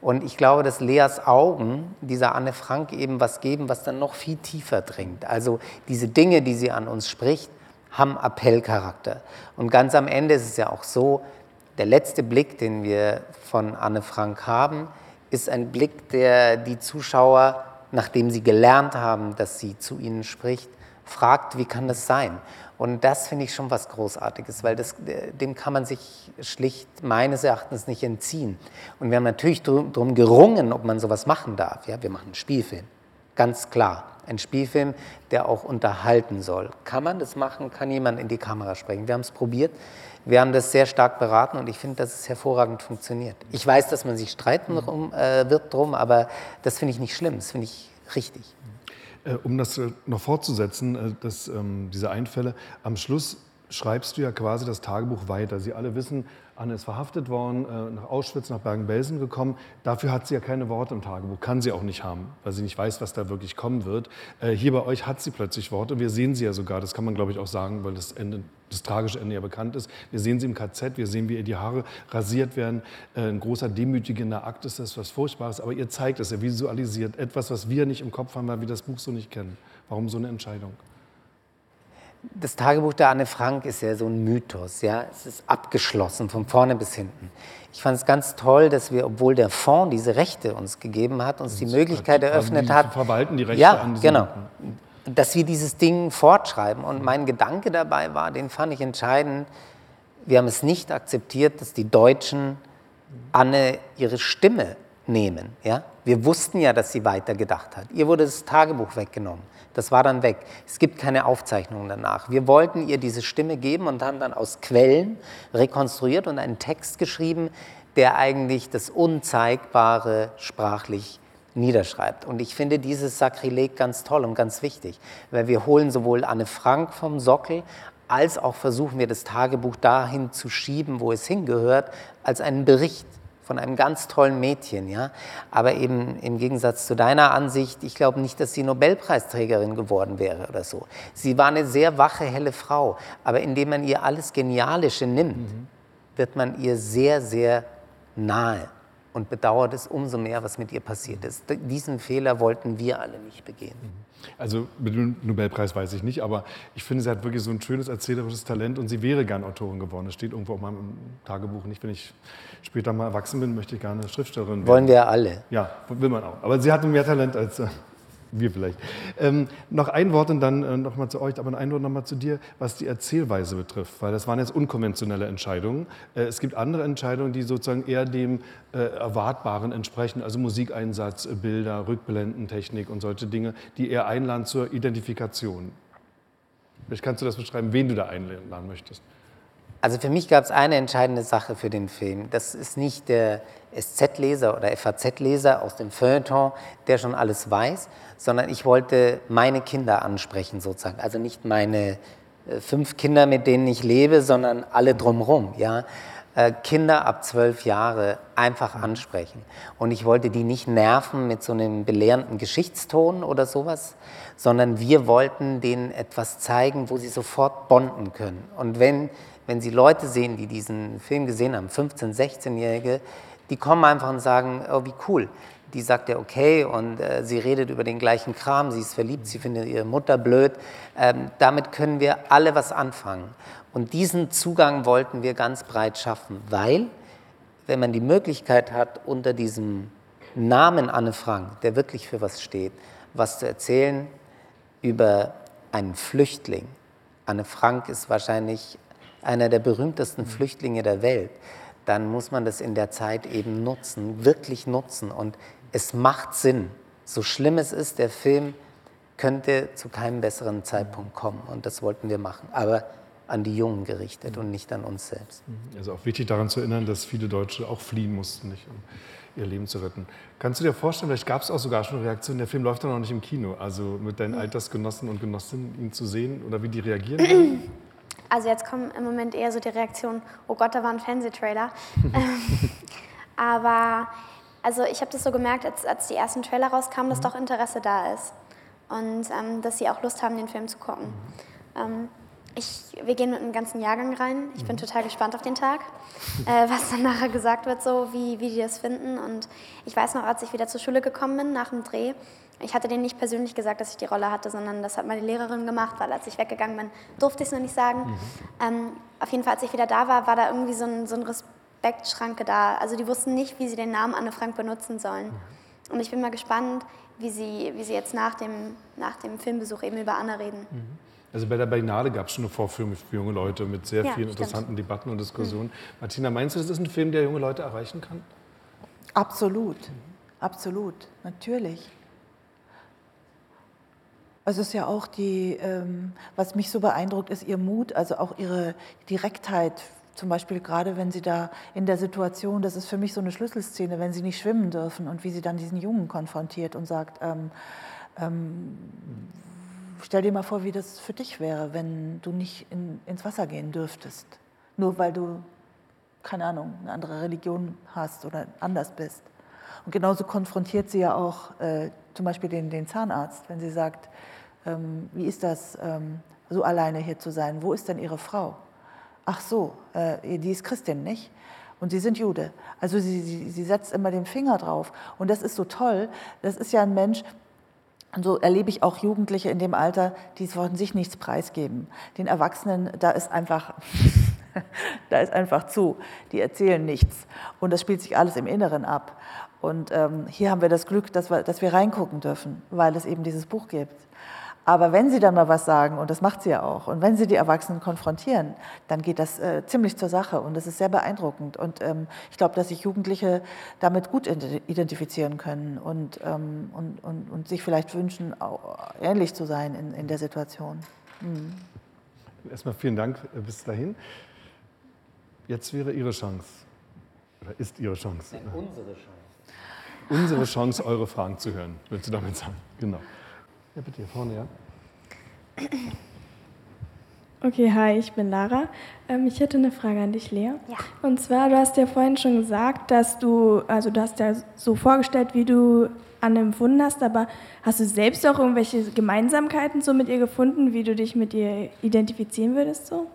Und ich glaube, dass Leas Augen dieser Anne Frank eben was geben, was dann noch viel tiefer dringt. Also diese Dinge, die sie an uns spricht, haben Appellcharakter. Und ganz am Ende ist es ja auch so, der letzte Blick, den wir von Anne Frank haben, ist ein Blick, der die Zuschauer, nachdem sie gelernt haben, dass sie zu ihnen spricht, fragt, wie kann das sein? Und das finde ich schon was Großartiges, weil das, dem kann man sich schlicht meines Erachtens nicht entziehen. Und wir haben natürlich darum gerungen, ob man sowas machen darf. Ja, wir machen einen Spielfilm, ganz klar. Ein Spielfilm, der auch unterhalten soll. Kann man das machen? Kann jemand in die Kamera sprechen? Wir haben es probiert. Wir haben das sehr stark beraten und ich finde, dass es hervorragend funktioniert. Ich weiß, dass man sich streiten drum, äh, wird drum, aber das finde ich nicht schlimm. Das finde ich richtig. Äh, um das äh, noch fortzusetzen, äh, das, ähm, diese Einfälle, am Schluss schreibst du ja quasi das Tagebuch weiter. Sie alle wissen, Anne ist verhaftet worden, äh, nach Auschwitz, nach Bergen-Belsen gekommen. Dafür hat sie ja keine Worte im Tagebuch, kann sie auch nicht haben, weil sie nicht weiß, was da wirklich kommen wird. Äh, hier bei euch hat sie plötzlich Worte. Wir sehen sie ja sogar, das kann man glaube ich auch sagen, weil das, Ende, das tragische Ende ja bekannt ist. Wir sehen sie im KZ, wir sehen, wie ihr die Haare rasiert werden. Äh, ein großer demütigender Akt ist das, was Furchtbares. Aber ihr zeigt es, ihr visualisiert etwas, was wir nicht im Kopf haben, weil wir das Buch so nicht kennen. Warum so eine Entscheidung? Das Tagebuch der Anne Frank ist ja so ein Mythos. Ja? Es ist abgeschlossen von vorne bis hinten. Ich fand es ganz toll, dass wir, obwohl der Fonds diese Rechte uns gegeben hat, uns die Möglichkeit eröffnet die hat. verwalten die Rechte ja, genau. Dass wir dieses Ding fortschreiben. Und mein Gedanke dabei war, den fand ich entscheidend. Wir haben es nicht akzeptiert, dass die Deutschen Anne ihre Stimme nehmen. Ja? Wir wussten ja, dass sie weitergedacht hat. Ihr wurde das Tagebuch weggenommen. Das war dann weg. Es gibt keine Aufzeichnungen danach. Wir wollten ihr diese Stimme geben und haben dann aus Quellen rekonstruiert und einen Text geschrieben, der eigentlich das Unzeigbare sprachlich niederschreibt. Und ich finde dieses Sakrileg ganz toll und ganz wichtig, weil wir holen sowohl Anne Frank vom Sockel, als auch versuchen wir das Tagebuch dahin zu schieben, wo es hingehört, als einen Bericht von einem ganz tollen Mädchen, ja. Aber eben im Gegensatz zu deiner Ansicht, ich glaube nicht, dass sie Nobelpreisträgerin geworden wäre oder so. Sie war eine sehr wache, helle Frau. Aber indem man ihr alles Genialische nimmt, mhm. wird man ihr sehr, sehr nahe und bedauert es umso mehr, was mit ihr passiert ist. Diesen Fehler wollten wir alle nicht begehen. Also mit dem Nobelpreis weiß ich nicht, aber ich finde, sie hat wirklich so ein schönes erzählerisches Talent und sie wäre gern Autorin geworden. Das steht irgendwo auf meinem Tagebuch. Nicht, wenn ich später mal erwachsen bin, möchte ich gerne Schriftstellerin werden. Wollen wir alle. Ja, will man auch. Aber sie hatte mehr Talent als äh, wir vielleicht. Ähm, noch ein Wort und dann äh, noch mal zu euch, aber ein Wort noch mal zu dir, was die Erzählweise betrifft, weil das waren jetzt unkonventionelle Entscheidungen. Äh, es gibt andere Entscheidungen, die sozusagen eher dem äh, Erwartbaren entsprechen, also Musikeinsatz, äh, Bilder, Rückblenden, Technik und solche Dinge, die eher einladen zur Identifikation. Vielleicht kannst du das beschreiben, wen du da einladen möchtest. Also für mich gab es eine entscheidende Sache für den Film. Das ist nicht der SZ-Leser oder FAZ-Leser aus dem Feuilleton, der schon alles weiß, sondern ich wollte meine Kinder ansprechen sozusagen. Also nicht meine äh, fünf Kinder, mit denen ich lebe, sondern alle drumherum. Ja? Äh, Kinder ab zwölf Jahre einfach ansprechen. Und ich wollte die nicht nerven mit so einem belehrenden Geschichtston oder sowas, sondern wir wollten denen etwas zeigen, wo sie sofort bonden können. Und wenn wenn Sie Leute sehen, die diesen Film gesehen haben, 15-, 16-Jährige, die kommen einfach und sagen, oh, wie cool. Die sagt ja, okay, und äh, sie redet über den gleichen Kram, sie ist verliebt, sie findet ihre Mutter blöd. Ähm, damit können wir alle was anfangen. Und diesen Zugang wollten wir ganz breit schaffen, weil, wenn man die Möglichkeit hat, unter diesem Namen Anne Frank, der wirklich für was steht, was zu erzählen über einen Flüchtling. Anne Frank ist wahrscheinlich einer der berühmtesten Flüchtlinge der Welt, dann muss man das in der Zeit eben nutzen, wirklich nutzen. Und es macht Sinn. So schlimm es ist, der Film könnte zu keinem besseren Zeitpunkt kommen. Und das wollten wir machen. Aber an die Jungen gerichtet und nicht an uns selbst. Also auch wichtig daran zu erinnern, dass viele Deutsche auch fliehen mussten, nicht, um ihr Leben zu retten. Kannst du dir vorstellen, vielleicht gab es auch sogar schon Reaktionen, der Film läuft doch noch nicht im Kino, also mit deinen Altersgenossen und Genossinnen ihn zu sehen oder wie die reagieren? Also jetzt kommen im Moment eher so die Reaktionen, oh Gott, da war ein Fernsehtrailer. Ähm, aber also ich habe das so gemerkt, als, als die ersten Trailer rauskamen, dass mhm. doch Interesse da ist und ähm, dass sie auch Lust haben, den Film zu gucken. Mhm. Ähm, Ich, wir gehen mit einem ganzen Jahrgang rein. Ich bin total gespannt auf den Tag, äh, was dann nachher gesagt wird, so wie, wie die das finden. Und ich weiß noch, als ich wieder zur Schule gekommen bin nach dem Dreh, ich hatte denen nicht persönlich gesagt, dass ich die Rolle hatte, sondern das hat meine Lehrerin gemacht, weil als ich weggegangen bin, durfte ich es noch nicht sagen. Ähm, auf jeden Fall, als ich wieder da war, war da irgendwie so ein, so ein Respektschranke da. Also die wussten nicht, wie sie den Namen Anne Frank benutzen sollen. Und ich bin mal gespannt, wie sie, wie sie jetzt nach dem, nach dem Filmbesuch eben über Anne reden. Also bei der Berlinale gab es schon eine Vorführung für junge Leute mit sehr Ja, vielen stimmt. interessanten Debatten und Diskussionen. Martina, meinst du, das ist ein Film, der junge Leute erreichen kann? Absolut, absolut, natürlich. Also es ist ja auch die, ähm, was mich so beeindruckt, ist ihr Mut, also auch ihre Direktheit. Zum Beispiel gerade, wenn sie da in der Situation, das ist für mich so eine Schlüsselszene, wenn sie nicht schwimmen dürfen und wie sie dann diesen Jungen konfrontiert und sagt, ähm, ähm, stell dir mal vor, wie das für dich wäre, wenn du nicht in, ins Wasser gehen dürftest, nur weil du keine Ahnung, eine andere Religion hast oder anders bist. Und genauso konfrontiert sie ja auch äh, zum Beispiel den, den Zahnarzt, wenn sie sagt, ähm, wie ist das, ähm, so alleine hier zu sein? Wo ist denn Ihre Frau? Ach so, äh, die ist Christin, nicht? Und Sie sind Jude. Also sie, sie, sie setzt immer den Finger drauf. Und das ist so toll. Das ist ja ein Mensch, und so erlebe ich auch Jugendliche in dem Alter, die wollen sich nichts preisgeben. Den Erwachsenen, da ist einfach, da ist einfach zu. Die erzählen nichts. Und das spielt sich alles im Inneren ab. Und ähm, hier haben wir das Glück, dass wir, dass wir reingucken dürfen, weil es eben dieses Buch gibt. Aber wenn sie dann mal was sagen, und das macht sie ja auch, und wenn sie die Erwachsenen konfrontieren, dann geht das äh, ziemlich zur Sache und das ist sehr beeindruckend. Und ähm, ich glaube, dass sich Jugendliche damit gut ident- identifizieren können und, ähm, und, und, und sich vielleicht wünschen, auch ähnlich zu sein in, in der Situation. Mhm. Erstmal vielen Dank äh, bis dahin. Jetzt wäre Ihre Chance. Oder ist Ihre Chance? Unsere Chance. Unsere Chance, eure Fragen zu hören, würdest du damit sagen. Genau. Ja, bitte, hier vorne, ja. Okay, hi, ich bin Lara. Ähm, ich hätte eine Frage an dich, Lea. Ja. Und zwar, du hast ja vorhin schon gesagt, dass du, also du hast ja so vorgestellt, wie du Anne empfunden hast, aber hast du selbst auch irgendwelche Gemeinsamkeiten so mit ihr gefunden, wie du dich mit ihr identifizieren würdest so?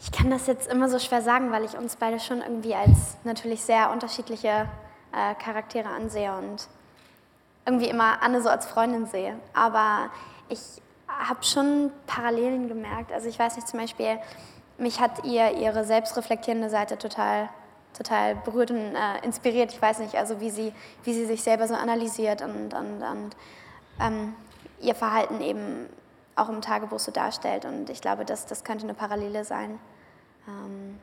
Ich kann das jetzt immer so schwer sagen, weil ich uns beide schon irgendwie als natürlich sehr unterschiedliche äh, Charaktere ansehe und irgendwie immer Anne so als Freundin sehe. Aber ich habe schon Parallelen gemerkt. Also ich weiß nicht, zum Beispiel, mich hat ihr ihre selbstreflektierende Seite total, total berührt und äh, inspiriert. Ich weiß nicht, also wie sie, wie sie sich selber so analysiert und, und, und ähm, ihr Verhalten eben auch im Tagebuch so darstellt. Und ich glaube, das, das könnte eine Parallele sein. Ähm,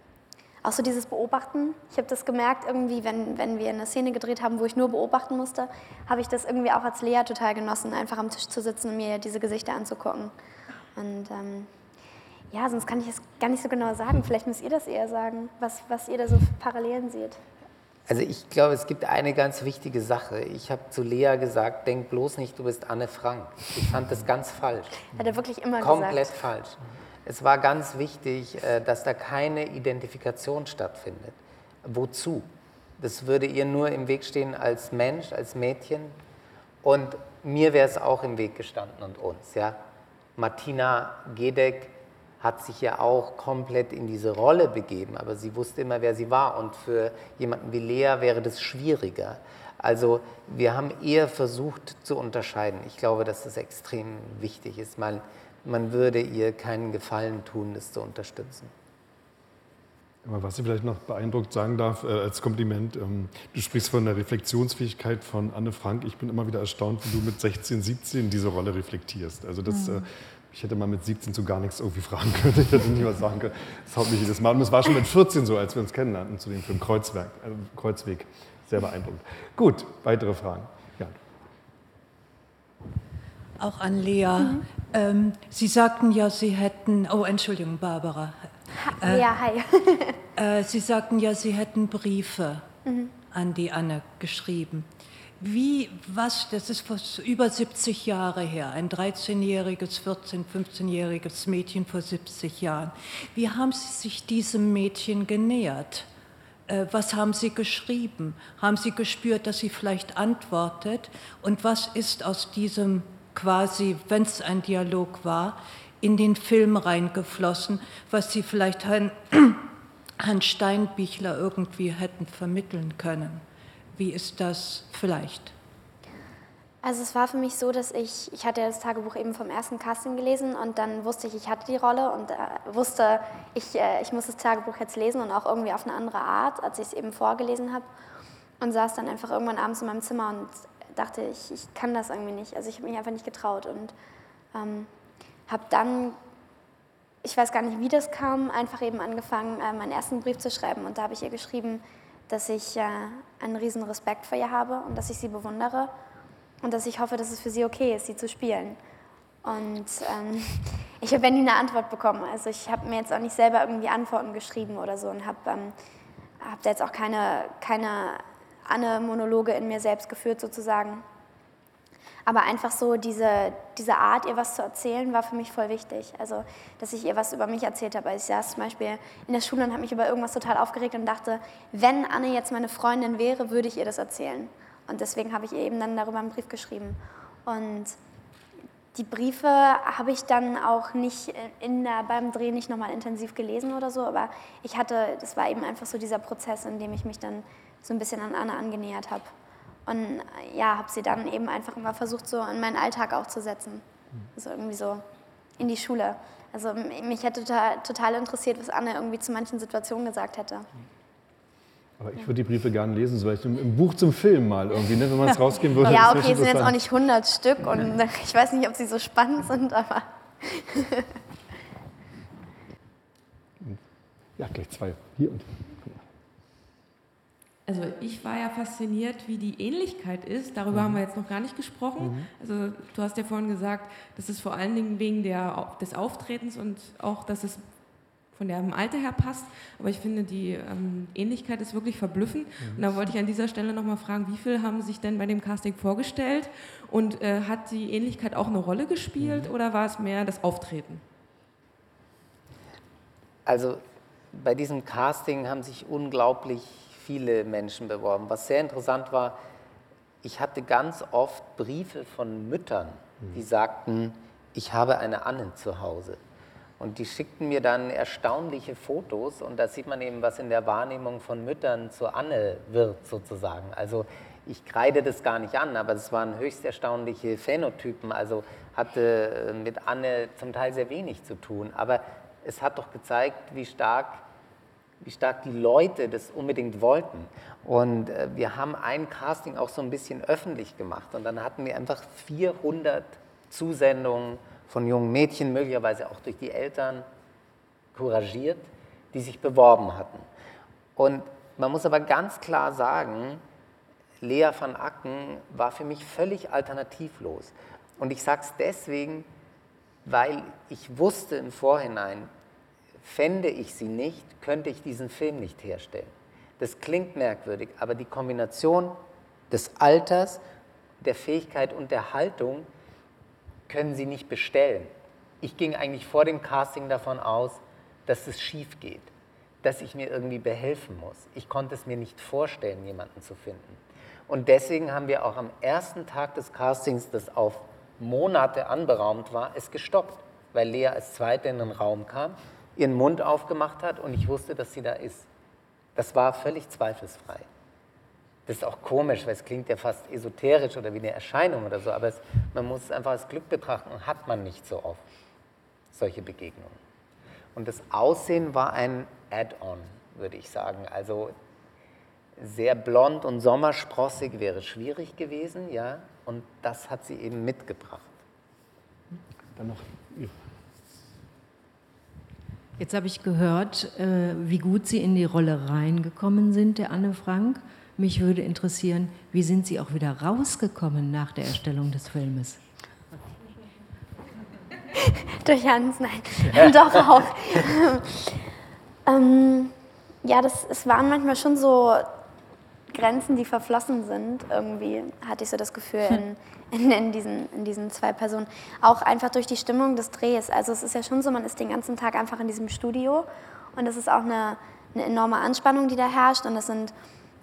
auch so dieses Beobachten. Ich habe das gemerkt, irgendwie, wenn, wenn wir eine Szene gedreht haben, wo ich nur beobachten musste, habe ich das irgendwie auch als Lea total genossen, einfach am Tisch zu sitzen und mir diese Gesichter anzugucken. Und ähm, ja, sonst kann ich es gar nicht so genau sagen. Vielleicht müsst ihr das eher sagen, was, was ihr da so Parallelen seht. Also ich glaube, es gibt eine ganz wichtige Sache. Ich habe zu Lea gesagt, denk bloß nicht, du bist Anne Frank. Ich fand das ganz falsch. Hat er wirklich immer Komplett gesagt. falsch. Es war ganz wichtig, äh, dass da keine Identifikation stattfindet. Wozu? Das würde ihr nur im Weg stehen als Mensch, als Mädchen. Und mir wäre es auch im Weg gestanden und uns. Ja? Martina Gedeck hat sich ja auch komplett in diese Rolle begeben, aber sie wusste immer, wer sie war. Und für jemanden wie Lea wäre das schwieriger. Also wir haben eher versucht zu unterscheiden. Ich glaube, dass das extrem wichtig ist. Man, man würde ihr keinen Gefallen tun, das zu unterstützen. Aber was ich vielleicht noch beeindruckt sagen darf, äh, als Kompliment, ähm, du sprichst von der Reflexionsfähigkeit von Anne Frank. Ich bin immer wieder erstaunt, wie du mit 16, 17 diese Rolle reflektierst. Also das, Mhm. äh, ich hätte mal mit 17 zu gar nichts irgendwie fragen können. Ich hätte nicht was sagen können. Das haut mich jedes Mal. Und es war schon mit 14 so, als wir uns kennenlernten zu dem Film Kreuzwerk, äh, Kreuzweg. Sehr beeindruckend. Gut, weitere Fragen. Ja. Auch an Lea. Ähm, Sie sagten ja, Sie hätten, oh Entschuldigung, Barbara. Ha, ja, hi. Äh, Sie sagten ja, Sie hätten Briefe Mhm. an die Anne geschrieben. Wie, was, das ist vor über 70 Jahre her, ein 13-jähriges, 14-, 15-jähriges Mädchen vor 70 Jahren. Wie haben Sie sich diesem Mädchen genähert? Äh, Was haben Sie geschrieben? Haben Sie gespürt, dass sie vielleicht antwortet? Und was ist aus diesem quasi, wenn es ein Dialog war, in den Film reingeflossen, was Sie vielleicht Herrn, Herrn Steinbichler irgendwie hätten vermitteln können. Wie ist das vielleicht? Also es war für mich so, dass ich, ich hatte das Tagebuch eben vom ersten Casting gelesen und dann wusste ich, ich hatte die Rolle und äh, wusste, ich, äh, ich muss das Tagebuch jetzt lesen und auch irgendwie auf eine andere Art, als ich es eben vorgelesen habe. Und saß dann einfach irgendwann abends in meinem Zimmer und dachte, ich, ich kann das irgendwie nicht. Also ich habe mich einfach nicht getraut und ähm, habe dann, ich weiß gar nicht, wie das kam, einfach eben angefangen, äh, meinen ersten Brief zu schreiben. Und da habe ich ihr geschrieben, dass ich äh, einen riesen Respekt vor ihr habe und dass ich sie bewundere und dass ich hoffe, dass es für sie okay ist, sie zu spielen. Und ähm, ich habe nie eine Antwort bekommen. Also ich habe mir jetzt auch nicht selber irgendwie Antworten geschrieben oder so und habe ähm, hab da jetzt auch keine, keine Anne-Monologe in mir selbst geführt sozusagen. Aber einfach so diese, diese Art, ihr was zu erzählen, war für mich voll wichtig. Also, dass ich ihr was über mich erzählt habe. Ich saß zum Beispiel in der Schule und habe mich über irgendwas total aufgeregt und dachte, wenn Anne jetzt meine Freundin wäre, würde ich ihr das erzählen. Und deswegen habe ich ihr eben dann darüber einen Brief geschrieben. Und die Briefe habe ich dann auch nicht in der, beim Dreh nicht nochmal intensiv gelesen oder so, aber ich hatte, das war eben einfach so dieser Prozess, in dem ich mich dann so ein bisschen an Anne angenähert habe. Und ja, habe sie dann eben einfach immer versucht, so in meinen Alltag auch zu setzen. Also irgendwie so in die Schule. Also mich hätte total, total interessiert, was Anne irgendwie zu manchen Situationen gesagt hätte. Aber ich würde die Briefe gerne lesen, so im, im Buch zum Film mal irgendwie, ne, wenn man es rausgeben würde. Ja, okay, es sind jetzt auch nicht 100 Stück und ich weiß nicht, ob sie so spannend sind, aber. ja, gleich zwei. Hier und hier. Also ich war ja fasziniert, wie die Ähnlichkeit ist. Darüber mhm. haben wir jetzt noch gar nicht gesprochen. Mhm. Also du hast ja vorhin gesagt, das ist vor allen Dingen wegen der, des Auftretens und auch, dass es von dem Alter her passt. Aber ich finde, die ähm, Ähnlichkeit ist wirklich verblüffend. Mhm. Und da wollte ich an dieser Stelle nochmal fragen, wie viel haben sich denn bei dem Casting vorgestellt? Und äh, hat die Ähnlichkeit auch eine Rolle gespielt mhm. oder war es mehr das Auftreten? Also bei diesem Casting haben sich unglaublich viele Menschen beworben. Was sehr interessant war, ich hatte ganz oft Briefe von Müttern, die sagten, ich habe eine Anne zu Hause. Und die schickten mir dann erstaunliche Fotos und da sieht man eben, was in der Wahrnehmung von Müttern zu Anne wird sozusagen. Also ich kreide das gar nicht an, aber es waren höchst erstaunliche Phänotypen, also hatte mit Anne zum Teil sehr wenig zu tun. Aber es hat doch gezeigt, wie stark wie stark die Leute das unbedingt wollten. Und äh, wir haben ein Casting auch so ein bisschen öffentlich gemacht. Und dann hatten wir einfach 400 Zusendungen von jungen Mädchen, möglicherweise auch durch die Eltern couragiert, die sich beworben hatten. Und man muss aber ganz klar sagen, Lea van Acken war für mich völlig alternativlos. Und ich sage es deswegen, weil ich wusste im Vorhinein, Fände ich sie nicht, könnte ich diesen Film nicht herstellen. Das klingt merkwürdig, aber die Kombination des Alters, der Fähigkeit und der Haltung können sie nicht bestellen. Ich ging eigentlich vor dem Casting davon aus, dass es schief geht, dass ich mir irgendwie behelfen muss. Ich konnte es mir nicht vorstellen, jemanden zu finden. Und deswegen haben wir auch am ersten Tag des Castings, das auf Monate anberaumt war, es gestoppt, weil Lea als Zweite in den Raum kam ihren Mund aufgemacht hat und ich wusste, dass sie da ist. Das war völlig zweifelsfrei. Das ist auch komisch, weil es klingt ja fast esoterisch oder wie eine Erscheinung oder so, aber es, man muss es einfach als Glück betrachten und hat man nicht so oft solche Begegnungen. Und das Aussehen war ein Add-on, würde ich sagen. Also sehr blond und sommersprossig wäre schwierig gewesen, ja, und das hat sie eben mitgebracht. Dann noch Jetzt habe ich gehört, äh, wie gut Sie in die Rolle reingekommen sind, der Anne Frank. Mich würde interessieren, wie sind Sie auch wieder rausgekommen nach der Erstellung des Filmes? Durch Hans, nein, doch auch. ähm, ja, das, es waren manchmal schon so Grenzen, die verflossen sind, irgendwie, hatte ich so das Gefühl, in, in, in, diesen, in diesen zwei Personen. Auch einfach durch die Stimmung des Drehs. Also es ist ja schon so, man ist den ganzen Tag einfach in diesem Studio und es ist auch eine, eine enorme Anspannung, die da herrscht und es sind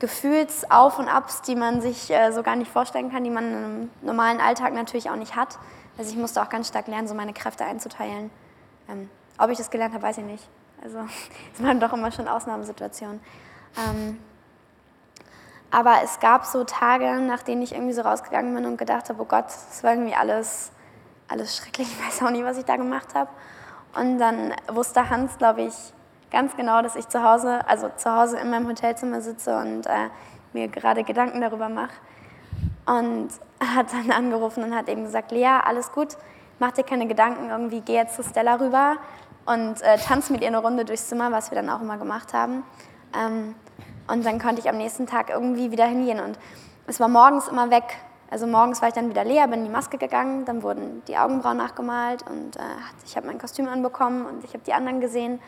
Gefühlsauf und Abs, die man sich äh, so gar nicht vorstellen kann, die man im normalen Alltag natürlich auch nicht hat. Also ich musste auch ganz stark lernen, so meine Kräfte einzuteilen. Ähm, ob ich das gelernt habe, weiß ich nicht. Also es waren doch immer schon Ausnahmesituationen. Ähm, aber es gab so Tage, nach denen ich irgendwie so rausgegangen bin und gedacht habe, oh Gott, das war irgendwie alles, alles schrecklich. Ich weiß auch nicht, was ich da gemacht habe. Und dann wusste Hans, glaube ich, ganz genau, dass ich zu Hause, also zu Hause in meinem Hotelzimmer sitze und äh, mir gerade Gedanken darüber mache. Und hat dann angerufen und hat eben gesagt, Lea, alles gut, mach dir keine Gedanken, irgendwie geh jetzt zu Stella rüber und äh, tanz mit ihr eine Runde durchs Zimmer, was wir dann auch immer gemacht haben. Ähm, und dann konnte ich am nächsten Tag irgendwie wieder hingehen. Und es war morgens immer weg. Also morgens war ich dann wieder leer, bin in die Maske gegangen, dann wurden die Augenbrauen nachgemalt und äh, ich habe mein Kostüm anbekommen und ich habe die anderen gesehen.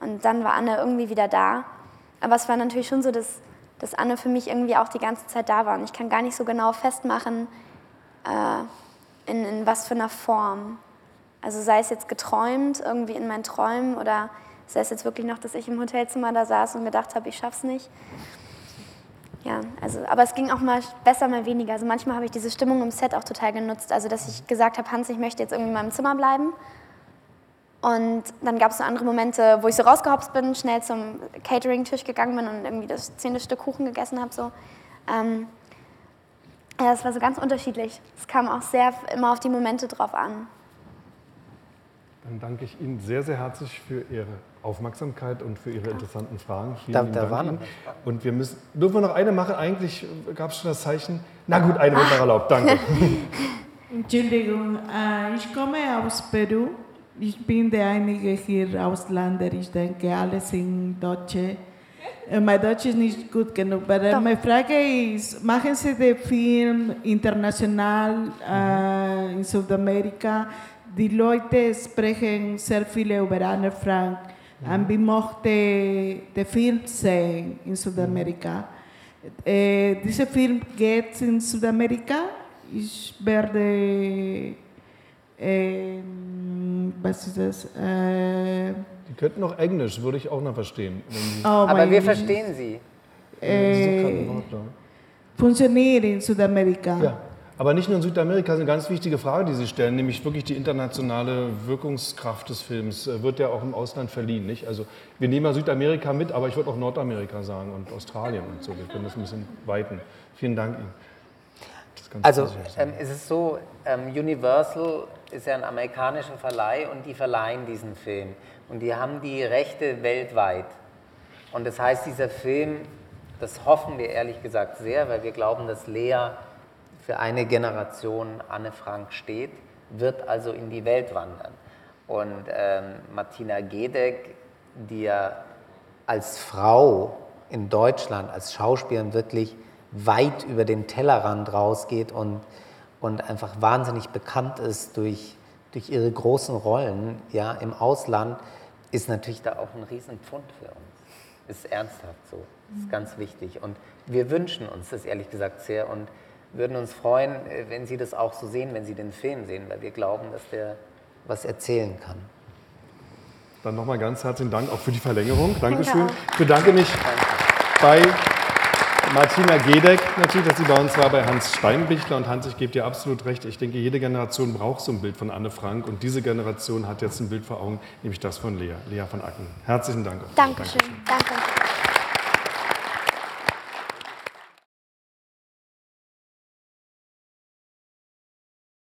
Und dann war Anne irgendwie wieder da. Aber es war natürlich schon so, dass, dass Anne für mich irgendwie auch die ganze Zeit da war. Und ich kann gar nicht so genau festmachen, äh, in, in was für einer Form. Also sei es jetzt geträumt, irgendwie in meinen Träumen oder sei es jetzt wirklich noch, dass ich im Hotelzimmer da saß und gedacht habe, ich schaff's nicht. Ja, also, aber es ging auch mal besser, mal weniger. Also manchmal habe ich diese Stimmung im Set auch total genutzt. Also, dass ich gesagt habe, Hans, ich möchte jetzt irgendwie in meinem Zimmer bleiben. Und dann gab es so andere Momente, wo ich so rausgehopst bin, schnell zum Catering-Tisch gegangen bin und irgendwie das zehnte Stück Kuchen gegessen habe. So. Ähm, ja, das war so ganz unterschiedlich. Es kam auch sehr immer auf die Momente drauf an. Dann danke ich Ihnen sehr, sehr herzlich für Ihre Aufmerksamkeit und für Ihre interessanten Fragen. Vielen da, da waren Ihnen. Und wir müssen, dürfen wir noch eine machen? Eigentlich gab es schon das Zeichen. Na gut, eine wird noch erlaubt. Danke. Entschuldigung, äh, ich komme aus Peru. Ich bin der einige hier Ausländer. Ich denke, alle sind Deutsche. Äh, mein Deutsch ist nicht gut genug. Aber meine Frage ist, machen Sie den Film international äh, in Südamerika? Die Leute sprechen sehr viel über Anne Frank. Und wie mochte den Film sehen in Südamerika? Äh, dieser Film geht in Südamerika. Ich werde, äh, was ist das? Äh, die könnten noch Englisch, würde ich auch noch verstehen. Oh Aber wir verstehen Sie. Äh, funktioniert in Südamerika. Ja. Aber nicht nur in Südamerika ist eine ganz wichtige Frage, die Sie stellen, nämlich wirklich die internationale Wirkungskraft des Films äh, wird ja auch im Ausland verliehen. Nicht? Also wir nehmen ja Südamerika mit, aber ich würde auch Nordamerika sagen und Australien und so. Wir können das ein bisschen weiten. Vielen Dank Ihnen. Also ähm, es ist so, ähm, Universal ist ja ein amerikanischer Verleih und die verleihen diesen Film. Und die haben die Rechte weltweit. Und das heißt, dieser Film, das hoffen wir ehrlich gesagt sehr, weil wir glauben, dass Lea für eine Generation Anne Frank steht, wird also in die Welt wandern. Und ähm, Martina Gedeck, die ja als Frau in Deutschland, als Schauspielerin wirklich weit über den Tellerrand rausgeht und, und einfach wahnsinnig bekannt ist durch, durch ihre großen Rollen ja, im Ausland, ist natürlich da auch ein Riesenpfund für uns. Ist ernsthaft so, ist ganz wichtig. Und wir wünschen uns das ehrlich gesagt sehr. Und würden uns freuen, äh, wenn Sie das auch so sehen, wenn Sie den Film sehen, weil wir glauben, dass der was erzählen kann. Dann nochmal ganz herzlichen Dank auch für die Verlängerung. Dankeschön. Ich bedanke mich bei Martina Gedeck natürlich, dass sie bei uns war, bei Hans Steinbichler. Und Hans, ich gebe dir absolut recht. Ich denke, jede Generation braucht so ein Bild von Anne Frank. Und diese Generation hat jetzt ein Bild vor Augen, nämlich das von Lea, Lea von Acken. Herzlichen Dank. Dankeschön. Danke.